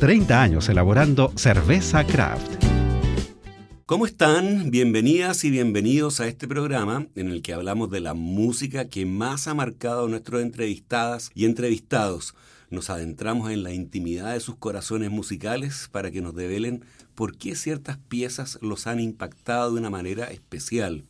30 años elaborando cerveza craft. ¿Cómo están? Bienvenidas y bienvenidos a este programa en el que hablamos de la música que más ha marcado a nuestros entrevistadas y entrevistados. Nos adentramos en la intimidad de sus corazones musicales para que nos develen por qué ciertas piezas los han impactado de una manera especial.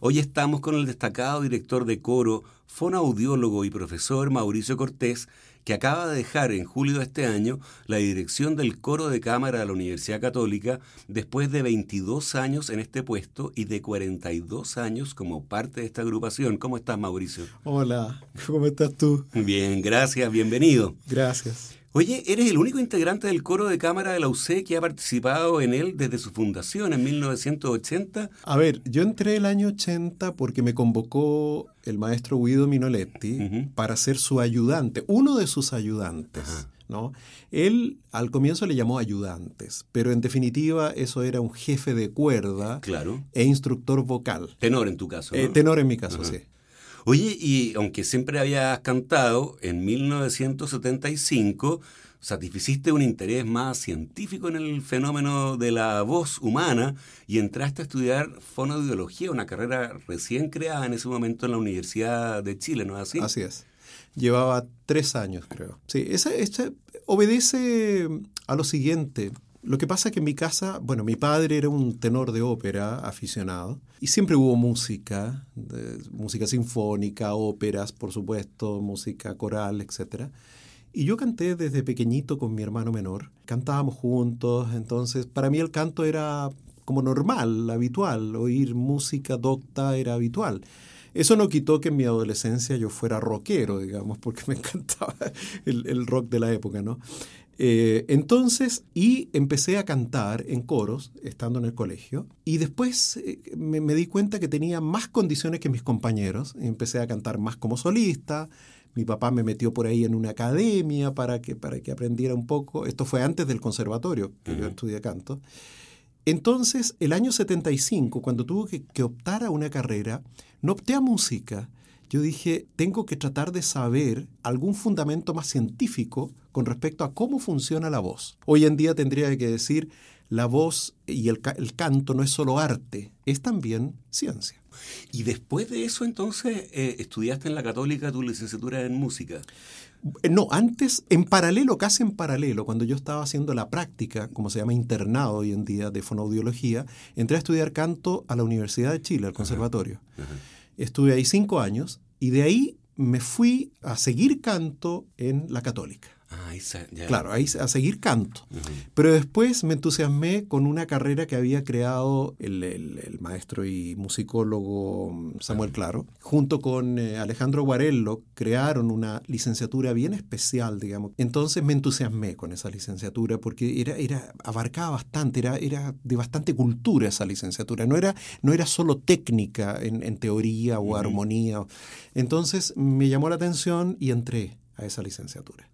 Hoy estamos con el destacado director de coro, fonaudiólogo y profesor Mauricio Cortés, que acaba de dejar en julio de este año la dirección del coro de cámara de la Universidad Católica después de 22 años en este puesto y de 42 años como parte de esta agrupación. ¿Cómo estás, Mauricio? Hola, ¿cómo estás tú? Bien, gracias, bienvenido. Gracias. Oye, eres el único integrante del coro de cámara de la UC que ha participado en él desde su fundación en 1980. A ver, yo entré el año 80 porque me convocó el maestro Guido Minoletti para ser su ayudante, uno de sus ayudantes. ¿no? Él al comienzo le llamó ayudantes, pero en definitiva eso era un jefe de cuerda claro. e instructor vocal. Tenor en tu caso. Eh, tenor en mi caso, sí. Oye, y aunque siempre habías cantado, en 1975 satisficiste un interés más científico en el fenómeno de la voz humana y entraste a estudiar fonoaudiología, una carrera recién creada en ese momento en la Universidad de Chile, ¿no es así? Así es. Llevaba tres años, creo. Sí, esa, obedece a lo siguiente. Lo que pasa es que en mi casa, bueno, mi padre era un tenor de ópera aficionado y siempre hubo música, música sinfónica, óperas, por supuesto, música coral, etc. Y yo canté desde pequeñito con mi hermano menor. Cantábamos juntos, entonces para mí el canto era como normal, habitual. Oír música docta era habitual. Eso no quitó que en mi adolescencia yo fuera rockero, digamos, porque me encantaba el rock de la época, ¿no? Eh, entonces, y empecé a cantar en coros, estando en el colegio, y después eh, me, me, di cuenta que tenía más condiciones que mis compañeros, empecé a cantar más como solista, mi papá me metió por ahí en una academia para que, para que aprendiera un poco, esto fue antes del conservatorio, que uh -huh. yo estudié canto. Entonces, el año 75, cuando tuve que, que optar a una carrera, no opté a música, yo dije, tengo que tratar de saber algún fundamento más científico con respecto a cómo funciona la voz. Hoy en día tendría que decir, la voz y el, el canto no es solo arte, es también ciencia. Y después de eso, entonces, eh, estudiaste en la Católica tu licenciatura en música. No, antes, en paralelo, casi en paralelo, cuando yo estaba haciendo la práctica, como se llama internado hoy en día, de fonoaudiología, entré a estudiar canto a la Universidad de Chile, al conservatorio. Ajá, ajá. Estuve ahí cinco años y de ahí me fui a seguir canto en la Católica. Ah, ya. Claro, ahí a seguir canto. Uh -huh. Pero después me entusiasmé con una carrera que había creado el, el, el maestro y musicólogo Samuel uh -huh. Claro. Junto con eh, Alejandro Guarello crearon una licenciatura bien especial, digamos. Entonces me entusiasmé con esa licenciatura porque era, era, abarcaba bastante, era, era de bastante cultura esa licenciatura. No era, no era solo técnica en, en teoría o uh -huh. armonía. Entonces me llamó la atención y entré a esa licenciatura.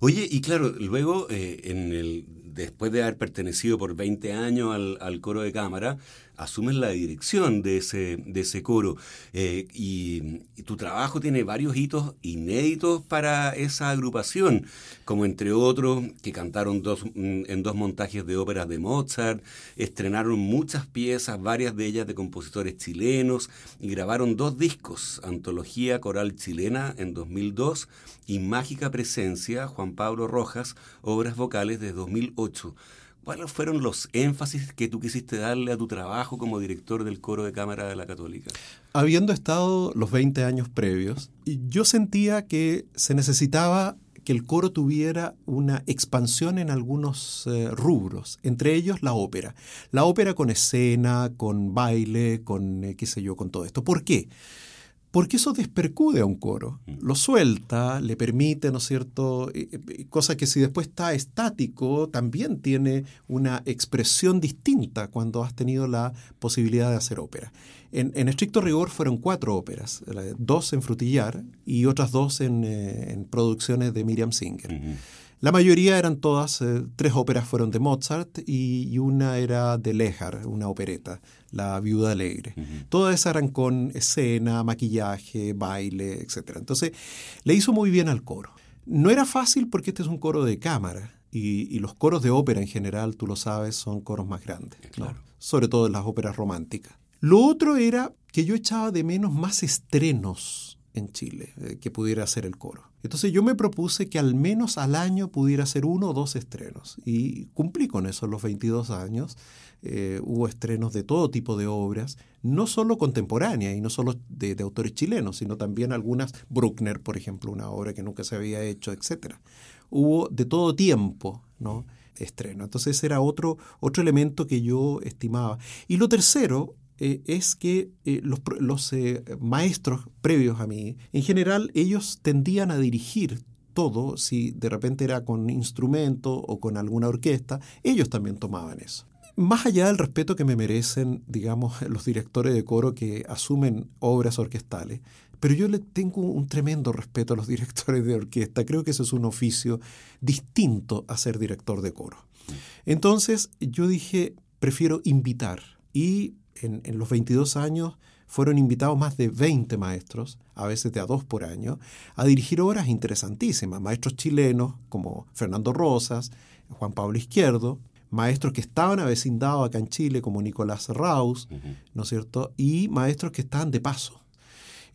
Oye, y claro, luego, eh, en el, después de haber pertenecido por 20 años al, al coro de cámara, asumes la dirección de ese, de ese coro eh, y, tu trabajo tiene varios hitos inéditos para esa agrupación, como entre otros que cantaron mm, en dos montajes de óperas de Mozart, estrenaron muchas piezas, varias de ellas de compositores chilenos y grabaron dos discos, Antología Coral Chilena en 2002 y Mágica Presencia, Juan Pablo Rojas, obras vocales de 2008. ¿Cuáles fueron los énfasis que tú quisiste darle a tu trabajo como director del coro de cámara de la Católica? Habiendo estado los 20 años previos, yo sentía que se necesitaba que el coro tuviera una expansión en algunos eh, rubros, entre ellos la ópera. La ópera con escena, con baile, con eh, qué sé yo, con todo esto. ¿Por qué? Porque eso despercude a un coro, mm. lo suelta, le permite, ¿no es cierto?, cosa que si después está estático, también tiene una expresión distinta cuando has tenido la posibilidad de hacer ópera. En, estricto rigor fueron cuatro óperas, dos en Frutillar y otras dos en, eh, producciones de Miriam Singer. La mayoría eran todas, eh, tres óperas fueron de Mozart y, una era de Lehar, una opereta, La Viuda Alegre. Todas esas eran con escena, maquillaje, baile, etc. Entonces, le hizo muy bien al coro. No era fácil porque este es un coro de cámara y, los coros de ópera en general, tú lo sabes, son coros más grandes, sobre todo en las óperas románticas. Lo otro era que yo echaba de menos más estrenos en Chile eh, que pudiera hacer el coro. Entonces yo me propuse que al menos al año pudiera hacer uno o dos estrenos y cumplí con eso los 22 años. Eh, hubo estrenos de todo tipo de obras, no solo contemporáneas y no solo de, autores chilenos, sino también algunas, Bruckner, por ejemplo, una obra que nunca se había hecho, etc. Hubo de todo tiempo, ¿no? estreno. Entonces era otro, otro elemento que yo estimaba. Y lo tercero, eh, es que eh, los, eh, maestros previos a mí, en general, ellos tendían a dirigir todo, si de repente era con instrumento o con alguna orquesta, ellos también tomaban eso. Más allá del respeto que me merecen, digamos, los directores de coro que asumen obras orquestales, pero yo le tengo un tremendo respeto a los directores de orquesta. Creo que eso es un oficio distinto a ser director de coro. Entonces yo dije, prefiero invitar y en, los 22 años fueron invitados más de 20 maestros, a veces de a dos por año, a dirigir obras interesantísimas. Maestros chilenos como Fernando Rosas, Juan Pablo Izquierdo, maestros que estaban avecindados acá en Chile como Nicolás Raus, ¿no es cierto? Y maestros que estaban de paso.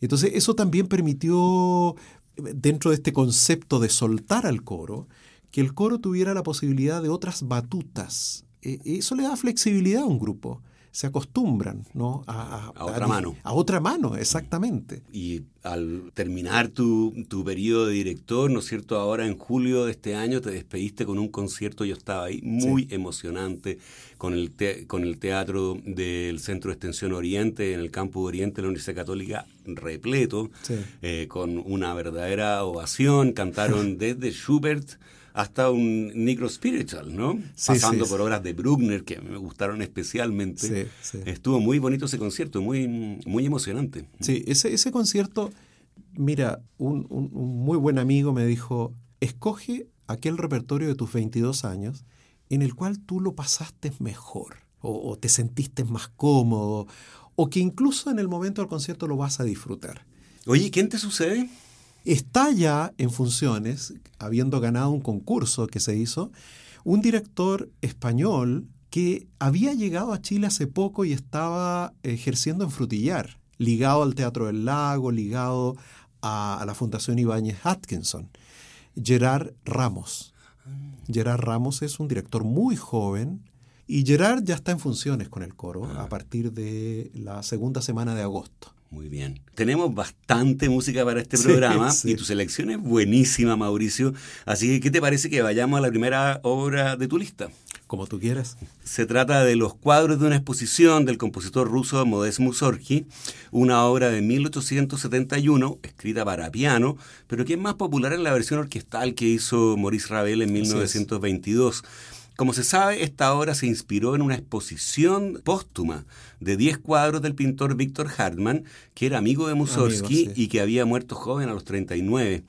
Entonces eso también permitió, dentro de este concepto de soltar al coro, que el coro tuviera la posibilidad de otras batutas. E, eso le da flexibilidad a un grupo se acostumbran ¿no? a, otra mano. A otra mano, exactamente. Y al terminar tu, tu periodo de director, ¿no es cierto? Ahora en julio de este año te despediste con un concierto, yo estaba ahí, muy emocionante, con el, con el teatro del Centro de Extensión Oriente, en el Campo Oriente de la Universidad Católica, repleto, eh, con una verdadera ovación. Cantaron desde Schubert hasta un Negro Spiritual, ¿no? Pasando por obras de Bruckner que me gustaron especialmente. Estuvo muy bonito ese concierto, muy, muy emocionante. Sí, ese, ese concierto, mira, un, muy buen amigo me dijo, escoge aquel repertorio de tus 22 años en el cual tú lo pasaste mejor o, o te sentiste más cómodo o que incluso en el momento del concierto lo vas a disfrutar. Oye, ¿quién te sucede? Está ya en funciones, habiendo ganado un concurso que se hizo, un director español que había llegado a Chile hace poco y estaba ejerciendo en Frutillar, ligado al Teatro del Lago, ligado a, la Fundación Ibáñez Atkinson, Gerard Ramos. Gerard Ramos es un director muy joven y Gerard ya está en funciones con el coro a partir de la segunda semana de agosto. Muy bien. Tenemos bastante música para este programa y tu selección es buenísima, Mauricio. Así que, ¿qué te parece que vayamos a la primera obra de tu lista? Como tú quieras. Se trata de los cuadros de una exposición del compositor ruso Modest Mussorgsky, una obra de 1871, escrita para piano, pero que es más popular en la versión orquestal que hizo Maurice Ravel en 1922. Como se sabe, esta obra se inspiró en una exposición póstuma de 10 cuadros del pintor Víctor Hartmann, que era amigo de Mussorgsky y que había muerto joven a los 39.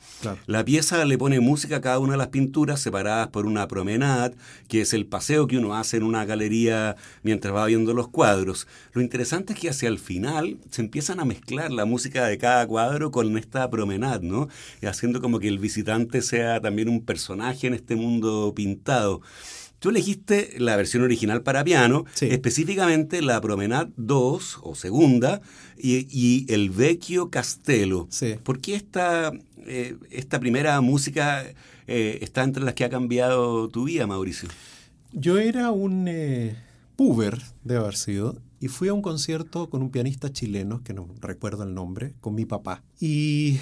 La pieza le pone música a cada una de las pinturas separadas por una promenade, que es el paseo que uno hace en una galería mientras va viendo los cuadros. Lo interesante es que hacia el final se empiezan a mezclar la música de cada cuadro con esta promenade, ¿no? Y haciendo como que el visitante sea también un personaje en este mundo pintado. Tú elegiste la versión original para piano, específicamente la Promenade 2 o segunda y, el Vecchio Castello. ¿Por qué esta, eh, esta primera música eh, está entre las que ha cambiado tu vida, Mauricio? Yo era un eh, puber, de haber sido, y fui a un concierto con un pianista chileno, que no recuerdo el nombre, con mi papá. Y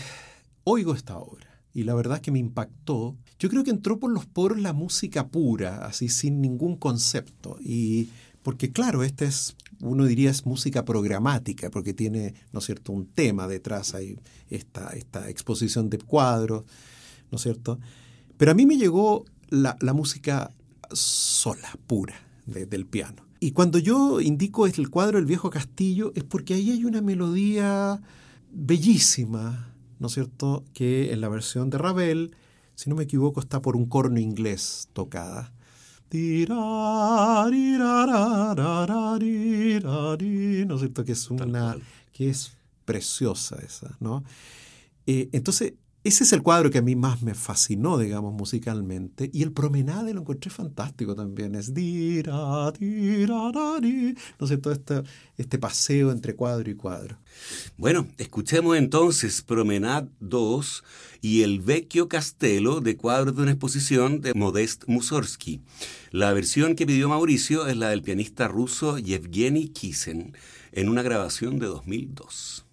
oigo esta obra. Y la verdad es que me impactó. Yo creo que entró por los poros la música pura, así sin ningún concepto. Y porque claro, esta es, uno diría es música programática, porque tiene, ¿no es cierto?, un tema detrás, hay esta, esta exposición de cuadros, ¿no es cierto? Pero a mí me llegó la, música sola, pura, del piano. Y cuando yo indico el cuadro El viejo castillo, es porque ahí hay una melodía bellísima, ¿no es cierto?, que en la versión de Ravel, si no me equivoco, está por un corno inglés tocada. ¿No es cierto? Que es una. que es preciosa esa, ¿no? Eh, entonces, ese es el cuadro que a mí más me fascinó, digamos, musicalmente. Y el promenade lo encontré fantástico también. Es ¿no sé, todo este, este paseo entre cuadro y cuadro. Bueno, escuchemos entonces Promenade 2 y El Vecchio Castello de cuadros de una exposición de Modest Mussorgsky. La versión que pidió Mauricio es la del pianista ruso Yevgeny Kisen en una grabación de 2002.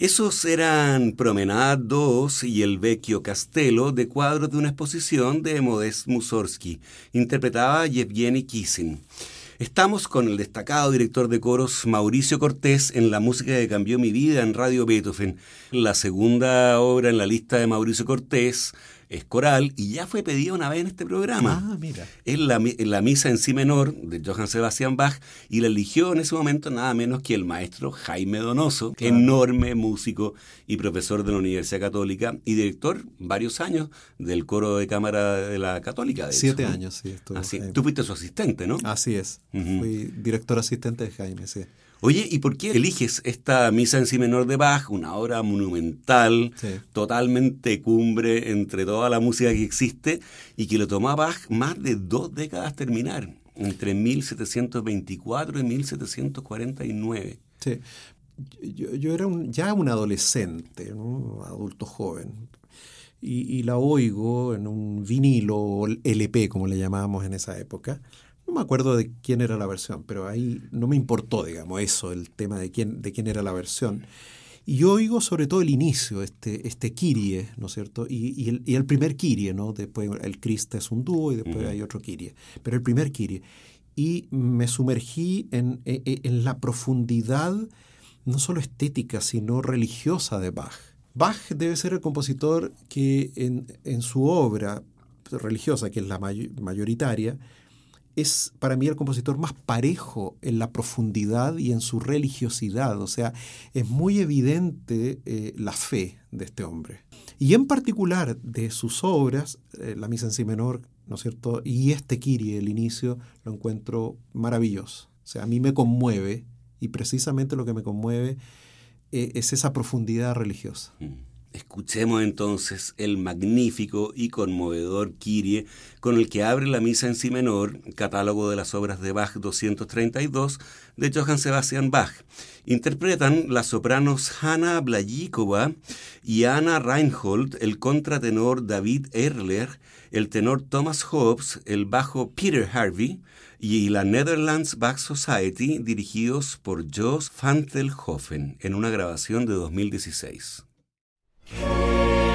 Esos eran Promenade 2 y El Vecchio Castello de cuadros de una exposición de Modest Mussorgsky. Interpretaba Yevgeny Kissin. Estamos con el destacado director de coros Mauricio Cortés en La música que cambió mi vida en Radio Beethoven, la segunda obra en la lista de Mauricio Cortés, es coral y ya fue pedido una vez en este programa. Ah, mira. Es la, la, misa en si menor de Johann Sebastian Bach y la eligió en ese momento nada menos que el maestro Jaime Donoso, enorme músico y profesor de la Universidad Católica y director varios años del coro de cámara de la Católica. De Siete años, sí. Así, tú fuiste su asistente, ¿no? Así es. Fui director asistente de Jaime, sí. Oye, ¿y por qué eliges esta misa en si menor de Bach, una obra monumental, totalmente cumbre entre toda la música que existe y que lo tomó a Bach más de dos décadas terminar, entre 1724 y 1749? Sí, yo, era ya un adolescente, un adulto joven, y, y, la oigo en un vinilo, LP como le llamábamos en esa época, no me acuerdo de quién era la versión, pero ahí no me importó, digamos, eso, el tema de quién, de quién era la versión. Y yo oigo sobre todo el inicio, este, este Kirie, ¿no es cierto? Y, el, y el, primer Kirie, ¿no? Después el Krista es un dúo y después hay otro Kirie. Pero el primer Kirie. Y me sumergí en, en, en, la profundidad, no solo estética, sino religiosa de Bach. Bach debe ser el compositor que en, en su obra religiosa, que es la mayoritaria, es para mí el compositor más parejo en la profundidad y en su religiosidad. O sea, es muy evidente eh, la fe de este hombre. Y en particular de sus obras, eh, la misa en si menor, ¿no es cierto? Y este Kiri, el inicio, lo encuentro maravilloso. O sea, a mí me conmueve y precisamente lo que me conmueve eh, es esa profundidad religiosa. Mm. Escuchemos entonces el magnífico y conmovedor Kyrie con el que abre la misa en si menor, catálogo de las obras de Bach 232 de Johann Sebastian Bach. Interpretan las sopranos Hanna Blayikova y Anna Reinhold, el contratenor David Erler, el tenor Thomas Hobbes, el bajo Peter Harvey y la Netherlands Bach Society dirigidos por Jos van Telhofen en una grabación de 2016. Música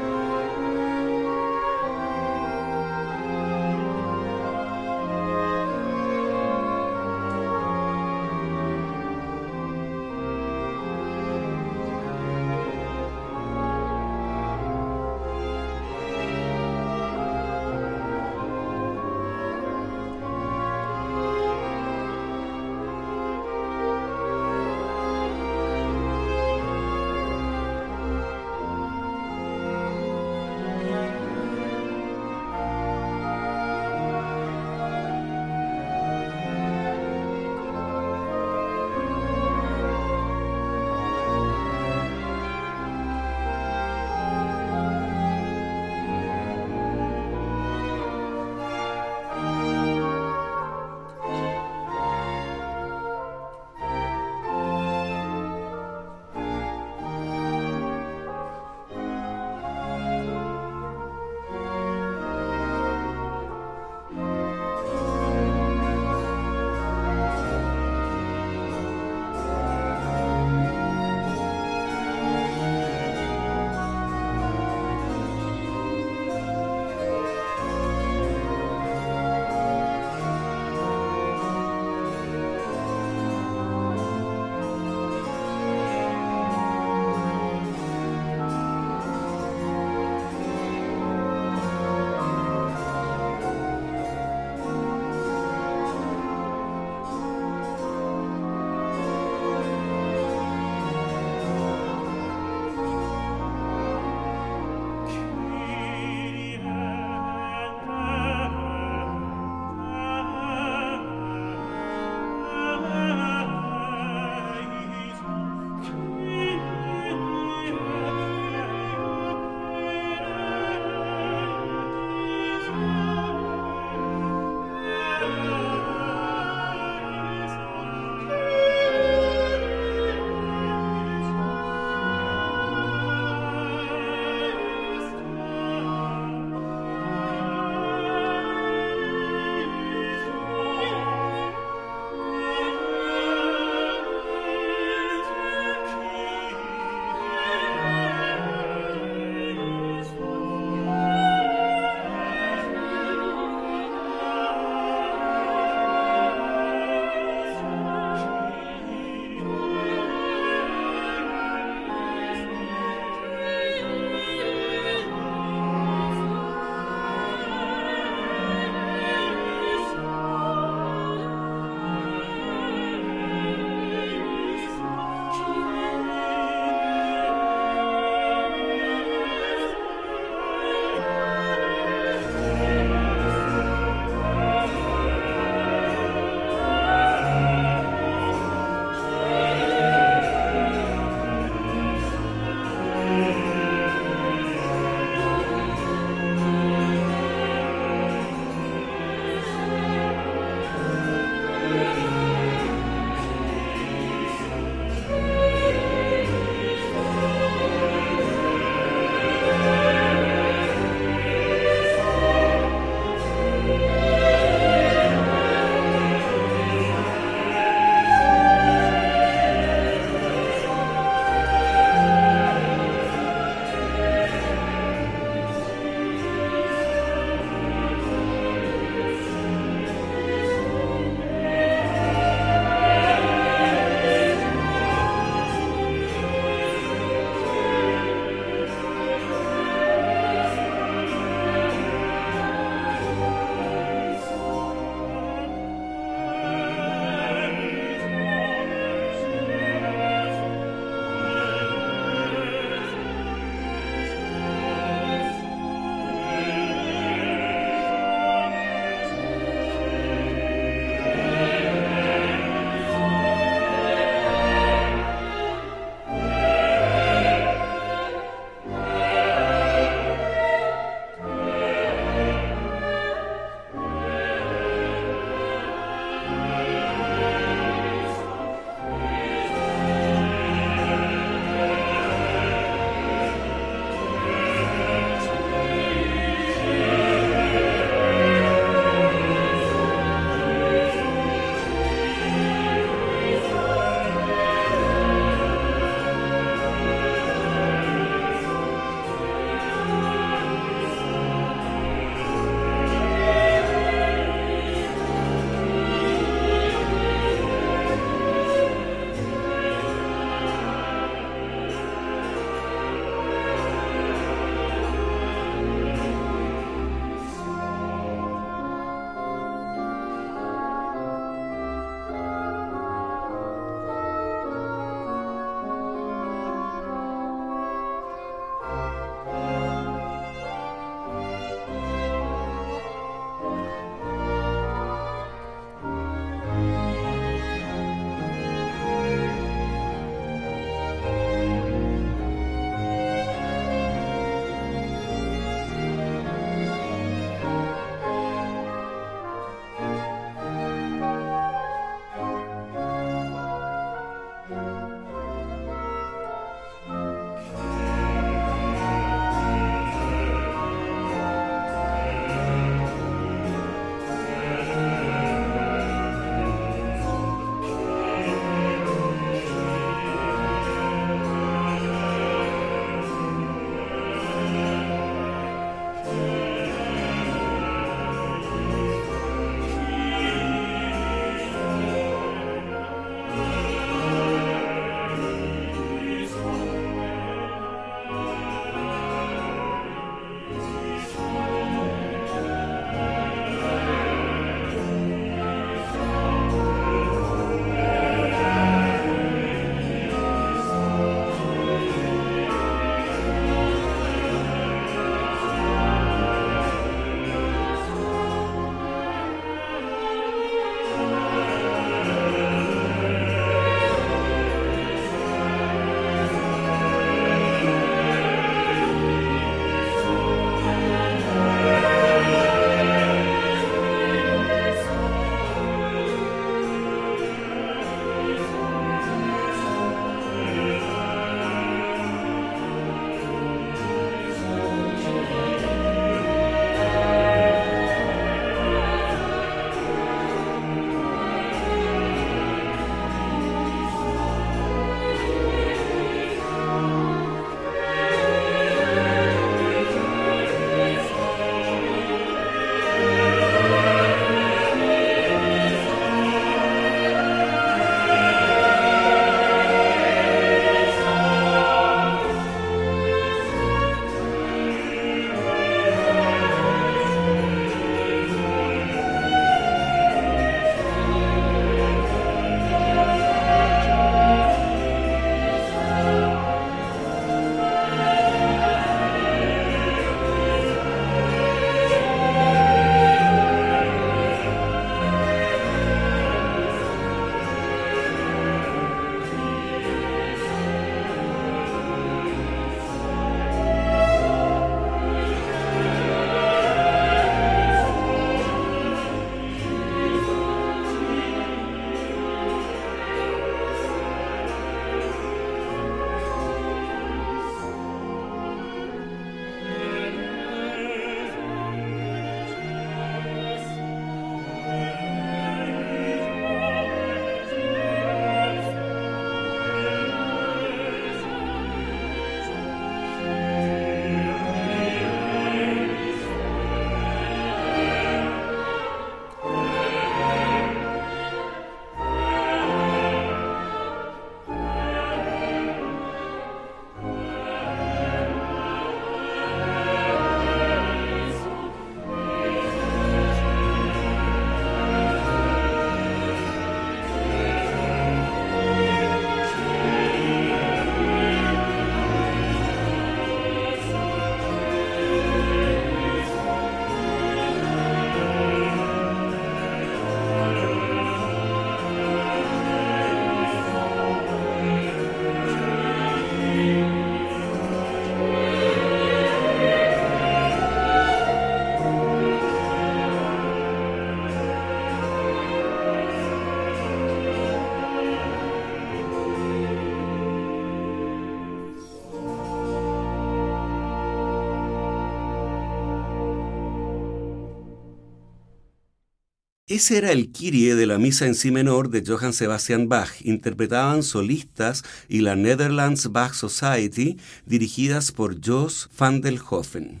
Ese era el Kyrie de la misa en si menor de Johann Sebastian Bach. Interpretaban solistas y la Netherlands Bach Society, dirigidas por Jos van der Hofen.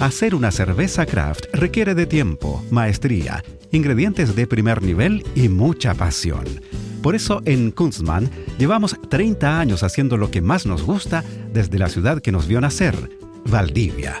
Hacer una cerveza craft requiere de tiempo, maestría, ingredientes de primer nivel y mucha pasión. Por eso en Kunstmann llevamos 30 años haciendo lo que más nos gusta desde la ciudad que nos vio nacer, Valdivia.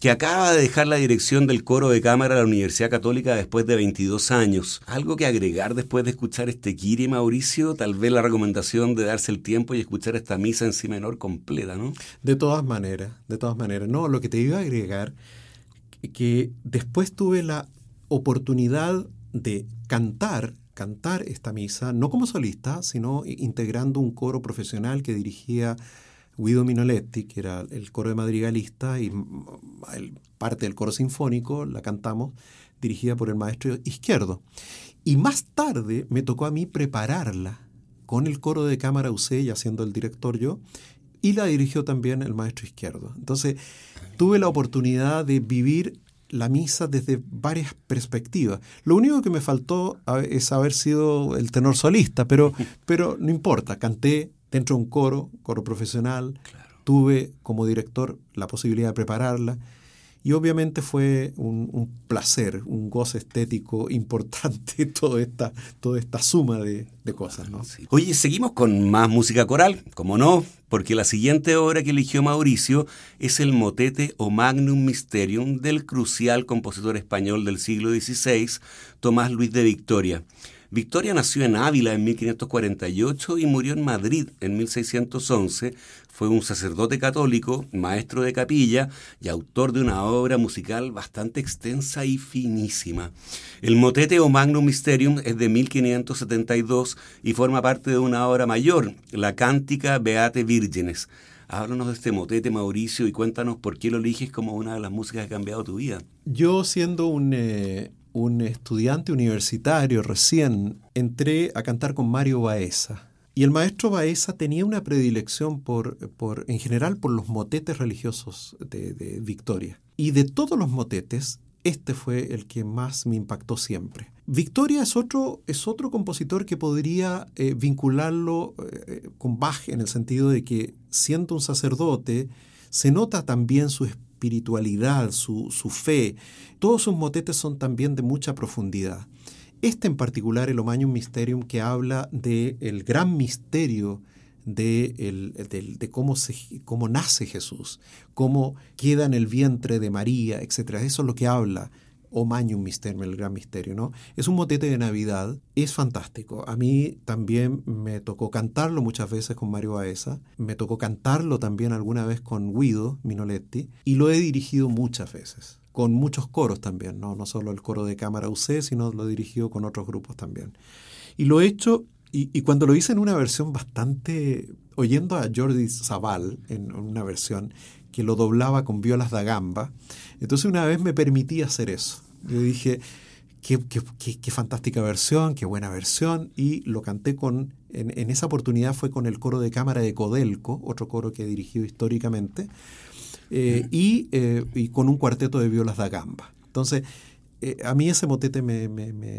que acaba de dejar la dirección del coro de cámara de la Universidad Católica después de 22 años. ¿Algo que agregar después de escuchar este Kiri, Mauricio? Tal vez la recomendación de darse el tiempo y escuchar esta misa en si menor completa, ¿no? De todas maneras, de todas maneras. No, lo que te iba a agregar, que después tuve la oportunidad de cantar, cantar esta misa, no como solista, sino integrando un coro profesional que dirigía Guido Minoletti, que era el coro de madrigalista y parte del coro sinfónico, la cantamos, dirigida por el maestro Izquierdo. Y más tarde me tocó a mí prepararla con el coro de cámara UC, ya siendo el director yo, y la dirigió también el maestro Izquierdo. Entonces, tuve la oportunidad de vivir la misa desde varias perspectivas. Lo único que me faltó es haber sido el tenor solista, pero, pero no importa, canté dentro de un coro, coro profesional, tuve como director la posibilidad de prepararla y obviamente fue un, placer, un goce estético importante toda esta, toda esta suma de, cosas. ¿no? Oye, seguimos con más música coral, como no, porque la siguiente obra que eligió Mauricio es el motete o magnum mysterium del crucial compositor español del siglo XVI, Tomás Luis de Victoria. Victoria nació en Ávila en 1548 y murió en Madrid en 1611. Fue un sacerdote católico, maestro de capilla y autor de una obra musical bastante extensa y finísima. El motete o Magnum Mysterium es de 1572 y forma parte de una obra mayor, la Cántica Beate Vírgenes. Háblanos de este motete, Mauricio, y cuéntanos por qué lo eliges como una de las músicas que ha cambiado tu vida. Yo siendo un, eh, un estudiante universitario recién, entré a cantar con Mario Baeza. Y el maestro Baeza tenía una predilección por, por, en general por los motetes religiosos de, Victoria. Y de todos los motetes, este fue el que más me impactó siempre. Victoria es otro, es otro compositor que podría eh, vincularlo eh, con Bach en el sentido de que siendo un sacerdote, se nota también su espíritu espiritualidad, su, fe. Todos sus motetes son también de mucha profundidad. Este en particular, el Omañum Mysterium, que habla del el gran misterio de, el, de cómo, se, cómo nace Jesús, cómo queda en el vientre de María, etc. Eso es lo que habla o Magnum Mysterium, el gran misterio, ¿no? Es un motete de Navidad, es fantástico. A mí también me tocó cantarlo muchas veces con Mario Baeza, me tocó cantarlo también alguna vez con Guido Minoletti, y lo he dirigido muchas veces, con muchos coros también, ¿no? No solo el coro de cámara UC, sino lo he dirigido con otros grupos también. Y lo he hecho, y, cuando lo hice en una versión bastante, oyendo a Jordi Zaval en una versión, que lo doblaba con violas da gamba. Entonces una vez me permití hacer eso. Yo dije, qué, qué, fantástica versión, qué buena versión, y lo canté con, en, esa oportunidad fue con el coro de cámara de Codelco, otro coro que he dirigido históricamente, eh, y, eh, y, con un cuarteto de violas da gamba. Entonces, eh, a mí ese motete me,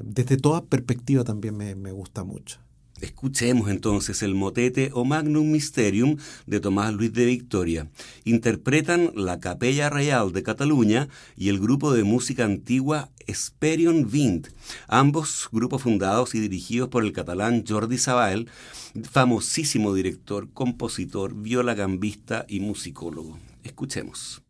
desde toda perspectiva también me, me gusta mucho. Escuchemos entonces el motete o Magnum Mysterium de Tomás Luis de Victoria. Interpretan la Capella Real de Cataluña y el grupo de música antigua Esperion Vint, ambos grupos fundados y dirigidos por el catalán Jordi Sabal, famosísimo director, compositor, violagambista y musicólogo. Escuchemos.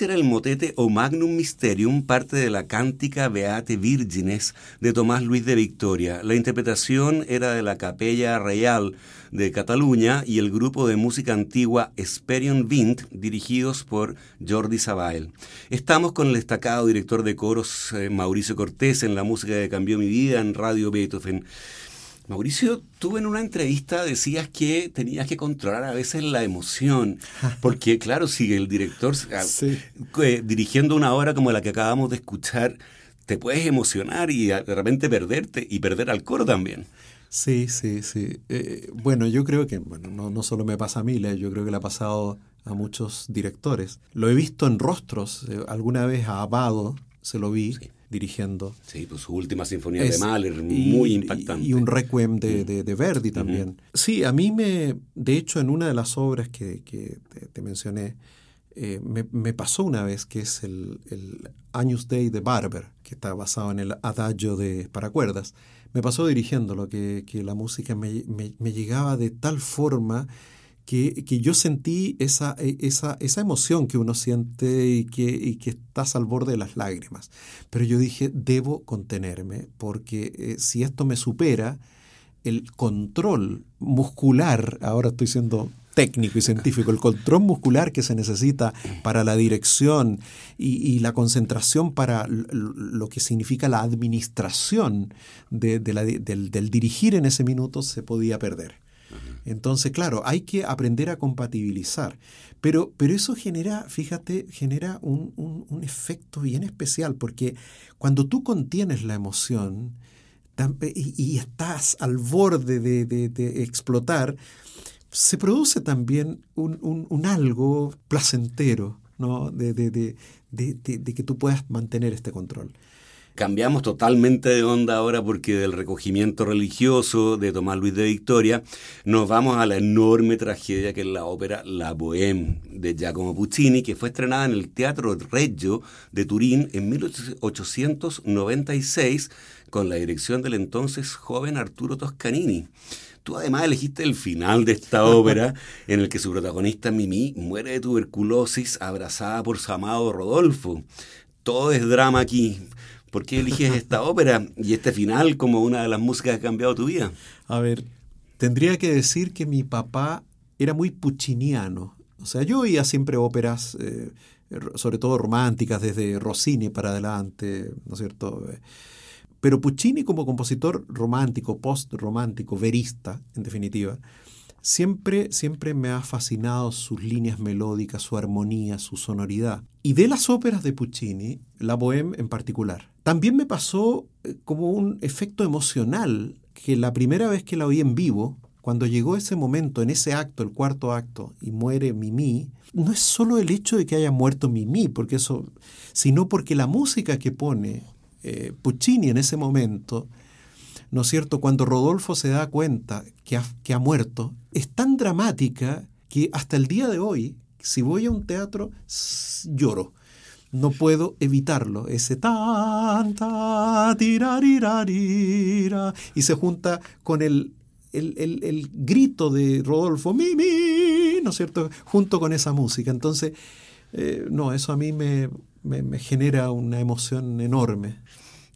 Era el motete o Magnum Mysterium, parte de la cántica Beate Virgines de Tomás Luis de Victoria. La interpretación era de la Capella Real de Cataluña y el grupo de música antigua Esperion Vint, dirigidos por Jordi Sabael. Estamos con el destacado director de coros eh, Mauricio Cortés en la música que cambió mi vida en Radio Beethoven. Mauricio, tú en una entrevista decías que tenías que controlar a veces la emoción, porque claro, si el director ah, eh, dirigiendo una obra como la que acabamos de escuchar, te puedes emocionar y de repente perderte y perder al coro también. Sí, sí, sí. Eh, bueno, yo creo que bueno, no, no, solo me pasa a mí, yo creo que le ha pasado a muchos directores. Lo he visto en rostros, eh, alguna vez a Abado se lo vi dirigiendo. Sí, pues su última sinfonía de Mahler, muy impactante. Y, un requiem de, de, Verdi también. Sí, a mí me, de hecho, en una de las obras que, que te, mencioné, eh, me, me, pasó una vez, que es el, el Agnus Dei de Barber, que está basado en el adagio de para cuerdas. Me pasó dirigiéndolo, que, que la música me, me, me llegaba de tal forma que, yo sentí esa, e, esa, esa, emoción que uno siente y que, que estás al borde de las lágrimas. Pero yo dije, debo contenerme, porque eh, si esto me supera, el control muscular, ahora estoy siendo técnico y científico, el control muscular que se necesita para la dirección y, la concentración para lo que significa la administración de, del, del dirigir en ese minuto se podía perder. Entonces, claro, hay que aprender a compatibilizar. Pero, pero eso genera, fíjate, genera un, un, efecto bien especial, porque cuando tú contienes la emoción y, estás al borde de, de, explotar, se produce también un, un algo placentero, ¿no? de, de, que tú puedas mantener este control. Cambiamos totalmente de onda ahora porque del recogimiento religioso de Tomás Luis de Victoria nos vamos a la enorme tragedia que es la ópera La Bohème de Giacomo Puccini, que fue estrenada en el Teatro Reggio de Turín en 1896 con la dirección del entonces joven Arturo Toscanini. Tú además elegiste el final de esta ópera en el que su protagonista Mimi muere de tuberculosis abrazada por su amado Rodolfo. Todo es drama aquí. ¿Por qué eliges esta ópera y este final como una de las músicas que ha cambiado tu vida? A ver, tendría que decir que mi papá era muy pucciniano. O sea, yo oía siempre óperas, eh, sobre todo románticas, desde Rossini para adelante, ¿no es cierto? Pero Puccini como compositor romántico, post-romántico, verista, en definitiva, Siempre, siempre me ha fascinado sus líneas melódicas, su armonía, su sonoridad. Y de las óperas de Puccini, la Bohème en particular. También me pasó eh, como un efecto emocional que la primera vez que la oí en vivo, cuando llegó ese momento, en ese acto, el cuarto acto, y muere Mimi, no es solo el hecho de que haya muerto Mimi, porque eso, sino porque la música que pone eh, Puccini en ese momento ¿no es cierto? Cuando Rodolfo se da cuenta que ha, que ha muerto, es tan dramática que hasta el día de hoy, si voy a un teatro, lloro. No puedo evitarlo. Ese tan, ta, y se junta con el, el, grito de Rodolfo, mi, ¿no es cierto? Junto con esa música. Entonces, eh, no, eso a mí me, me genera una emoción enorme.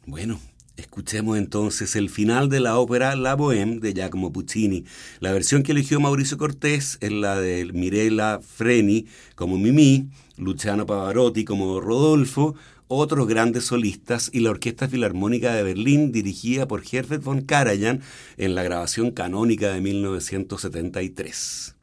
Bueno, Escuchemos entonces el final de la ópera La Bohème de Giacomo Puccini. La versión que eligió Mauricio Cortés es la de Mirella Freni como Mimi, Luciano Pavarotti como Rodolfo, otros grandes solistas y la Orquesta Filarmónica de Berlín dirigida por Herbert von Karajan en la grabación canónica de 1973.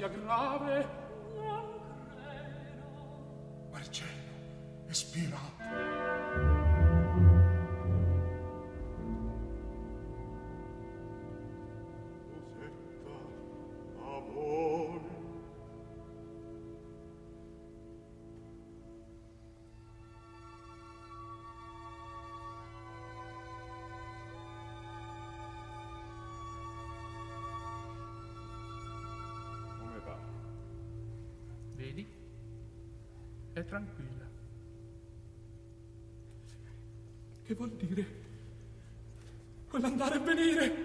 sia grave Che vuol dire? Vuole andare e venire?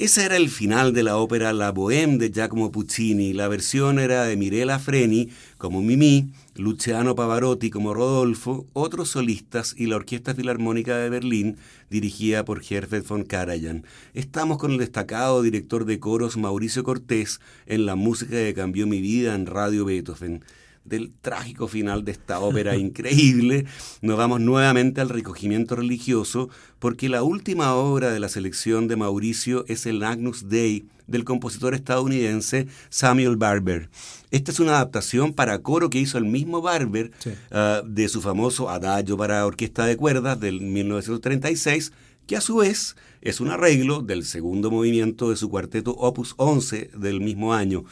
Ese era el final de la ópera La Bohème de Giacomo Puccini. La versión era de Mirella Freni como Mimi, Luciano Pavarotti como Rodolfo, otros solistas y la Orquesta Filarmónica de Berlín, dirigida por Herbert von Karajan. Estamos con el destacado director de coros Mauricio Cortés en la música que cambió mi vida en Radio Beethoven del trágico final de esta ópera increíble, nos vamos nuevamente al recogimiento religioso, porque la última obra de la selección de Mauricio es el Agnus Dei del compositor estadounidense Samuel Barber. Esta es una adaptación para coro que hizo el mismo Barber uh, de su famoso Adagio para orquesta de cuerdas del 1936, que a su vez es un arreglo del segundo movimiento de su cuarteto Opus 11 del mismo año.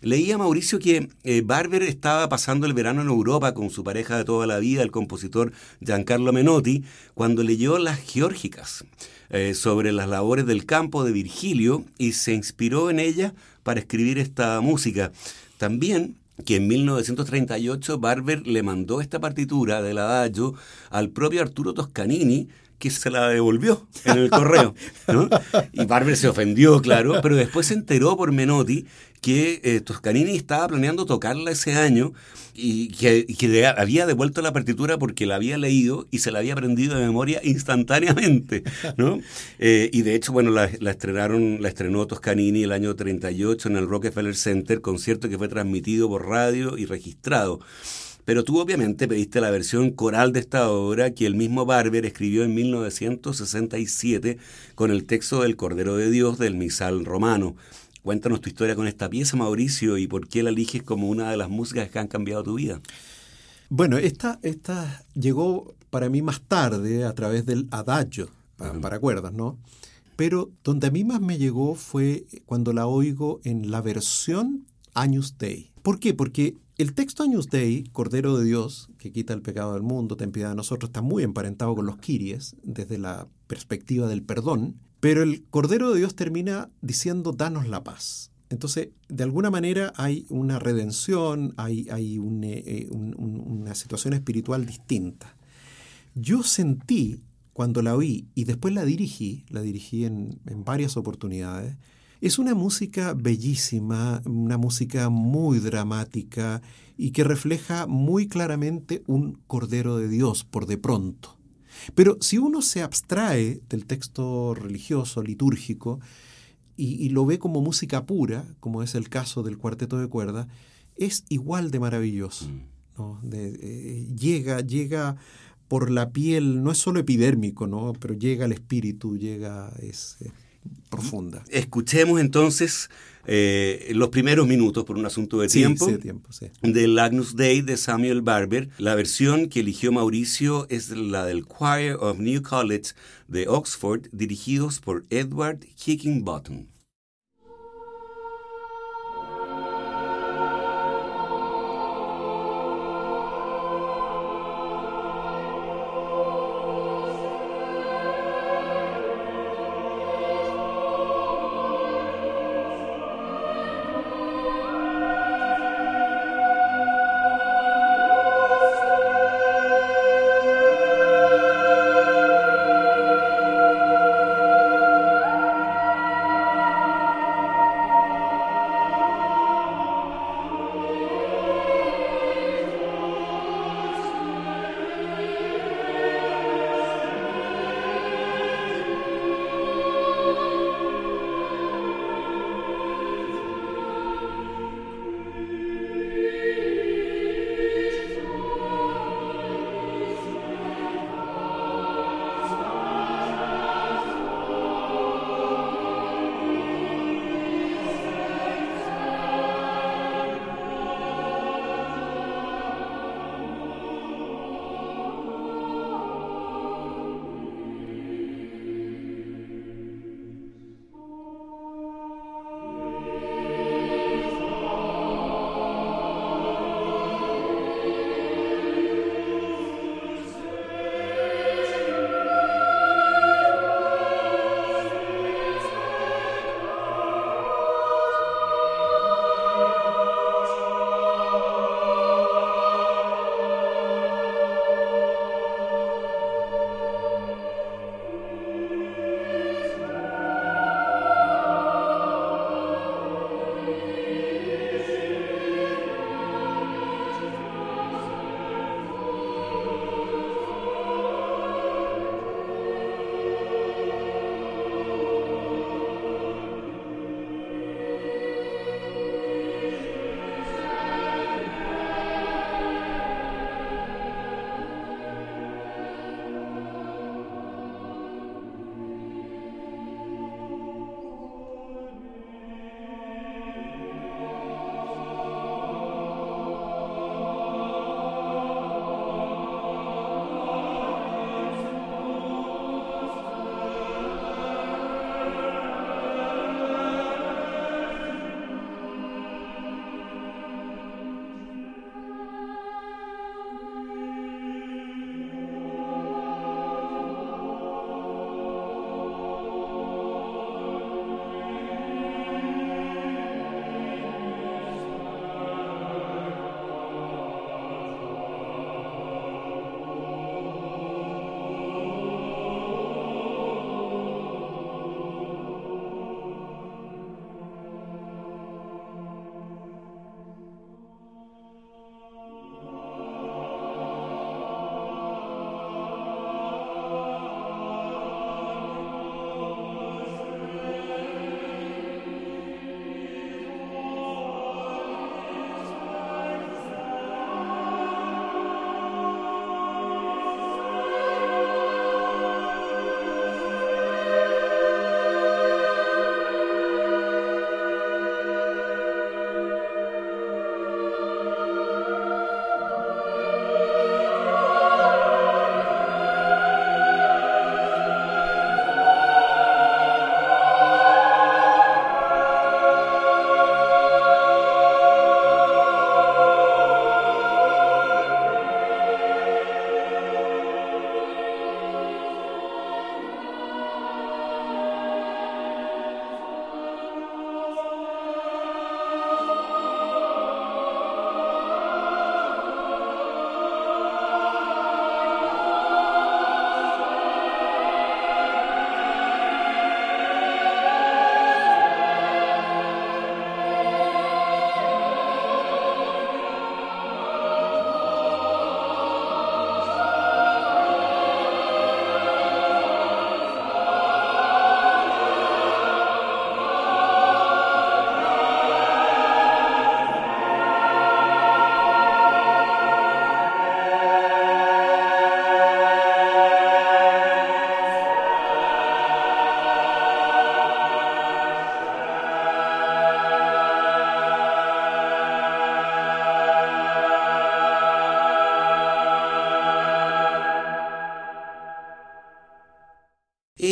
Leía Mauricio que eh, Barber estaba pasando el verano en Europa con su pareja de toda la vida, el compositor Giancarlo Menotti, cuando leyó Las Geórgicas eh, sobre las labores del campo de Virgilio y se inspiró en ella para escribir esta música. También que en 1938 Barber le mandó esta partitura del adagio al propio Arturo Toscanini, que se la devolvió en el correo. Y Barber se ofendió, claro, pero después se enteró por Menotti que eh, Toscanini estaba planeando tocarla ese año y que, que, había devuelto la partitura porque la había leído y se la había aprendido de memoria instantáneamente. ¿no? Eh, y de hecho, bueno, la, la, estrenaron, la estrenó Toscanini el año 38 en el Rockefeller Center, concierto que fue transmitido por radio y registrado. Pero tú obviamente pediste la versión coral de esta obra que el mismo Barber escribió en 1967 con el texto del Cordero de Dios del Misal Romano. Cuéntanos tu historia con esta pieza, Mauricio, y por qué la eliges como una de las músicas que han cambiado tu vida. Bueno, esta, esta llegó para mí más tarde a través del adagio para, para cuerdas, ¿no? Pero donde a mí más me llegó fue cuando la oigo en la versión Agnus Dei. ¿Por qué? Porque el texto Agnus Dei, Cordero de Dios, que quita el pecado del mundo, ten piedad de nosotros, está muy emparentado con los Kiries desde la perspectiva del perdón, pero el Cordero de Dios termina diciendo danos la paz. Entonces, de alguna manera hay una redención, hay, eh, un, una situación espiritual distinta. Yo sentí, cuando la oí y después la dirigí, la dirigí en varias oportunidades, es una música bellísima, una música muy dramática y que refleja muy claramente un Cordero de Dios por de pronto. Pero si uno se abstrae del texto religioso, litúrgico, y, y, lo ve como música pura, como es el caso del cuarteto de cuerda, es igual de maravilloso. ¿no? De, eh, llega, llega por la piel, no es solo epidérmico, ¿no? pero llega al espíritu, llega, es, profunda. Escuchemos entonces eh, los primeros minutos, por un asunto de Sí, tiempo, sí, de tiempo, sí. del Agnus Dei de Samuel Barber. La versión que eligió Mauricio es la del Choir of New College de Oxford, dirigidos por Edward Higginbottom.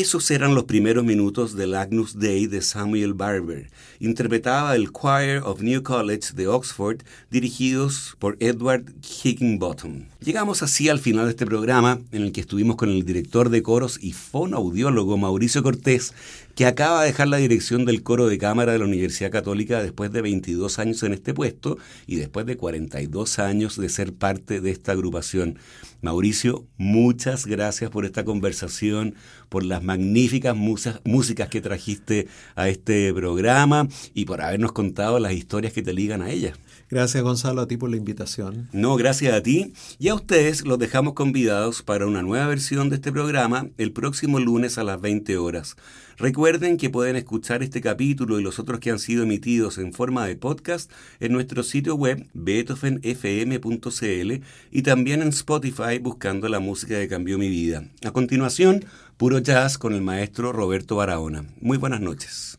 Esos eran los primeros minutos del Agnus Dei de Samuel Barber. Interpretaba el Choir of New College de Oxford, dirigidos por Edward Higginbottom. Llegamos así al final de este programa, en el que estuvimos con el director de coros y fonoaudiólogo Mauricio Cortés, que acaba de dejar la dirección del coro de cámara de la Universidad Católica después de 22 años en este puesto y después de 42 años de ser parte de esta agrupación. Mauricio, muchas gracias por esta conversación, por las magníficas músicas que trajiste a este programa y por habernos contado las historias que te ligan a ellas. Gracias Gonzalo a ti por la invitación. No, gracias a ti. Y a ustedes los dejamos convidados para una nueva versión de este programa el próximo lunes a las 20 horas. Recuerden que pueden escuchar este capítulo y los otros que han sido emitidos en forma de podcast en nuestro sitio web beethovenfm.cl y también en Spotify buscando la música que cambió mi vida. A continuación, puro jazz con el maestro Roberto Barahona. Muy buenas noches.